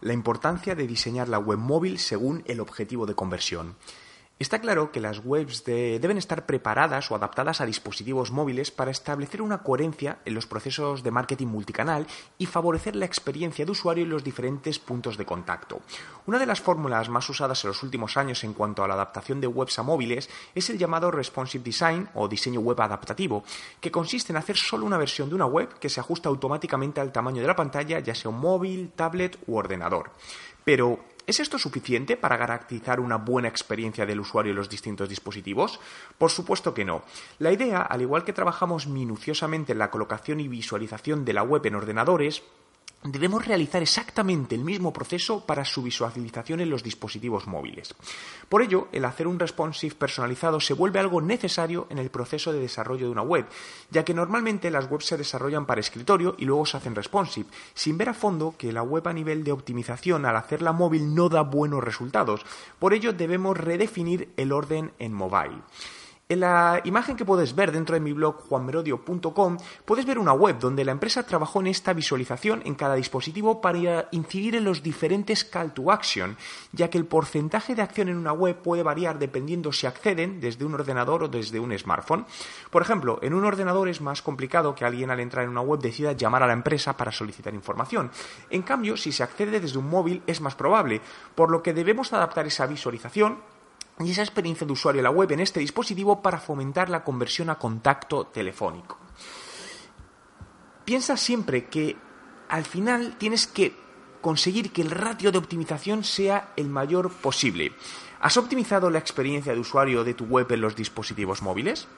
la importancia de diseñar la web móvil según el objetivo de conversión. Está claro que las webs deben estar preparadas o adaptadas a dispositivos móviles para establecer una coherencia en los procesos de marketing multicanal y favorecer la experiencia de usuario en los diferentes puntos de contacto. Una de las fórmulas más usadas en los últimos años en cuanto a la adaptación de webs a móviles es el llamado responsive design o diseño web adaptativo, que consiste en hacer solo una versión de una web que se ajusta automáticamente al tamaño de la pantalla, ya sea un móvil, tablet u ordenador. Pero, ¿Es esto suficiente para garantizar una buena experiencia del usuario en los distintos dispositivos? Por supuesto que no. La idea, al igual que trabajamos minuciosamente en la colocación y visualización de la web en ordenadores, debemos realizar exactamente el mismo proceso para su visualización en los dispositivos móviles. Por ello, el hacer un responsive personalizado se vuelve algo necesario en el proceso de desarrollo de una web, ya que normalmente las webs se desarrollan para escritorio y luego se hacen responsive, sin ver a fondo que la web a nivel de optimización al hacerla móvil no da buenos resultados. Por ello, debemos redefinir el orden en mobile. En la imagen que puedes ver dentro de mi blog juanmerodio.com puedes ver una web donde la empresa trabajó en esta visualización en cada dispositivo para incidir en los diferentes call to action, ya que el porcentaje de acción en una web puede variar dependiendo si acceden desde un ordenador o desde un smartphone. Por ejemplo, en un ordenador es más complicado que alguien al entrar en una web decida llamar a la empresa para solicitar información. En cambio, si se accede desde un móvil es más probable, por lo que debemos adaptar esa visualización y esa experiencia de usuario en la web en este dispositivo para fomentar la conversión a contacto telefónico. Piensa siempre que al final tienes que conseguir que el ratio de optimización sea el mayor posible. ¿Has optimizado la experiencia de usuario de tu web en los dispositivos móviles?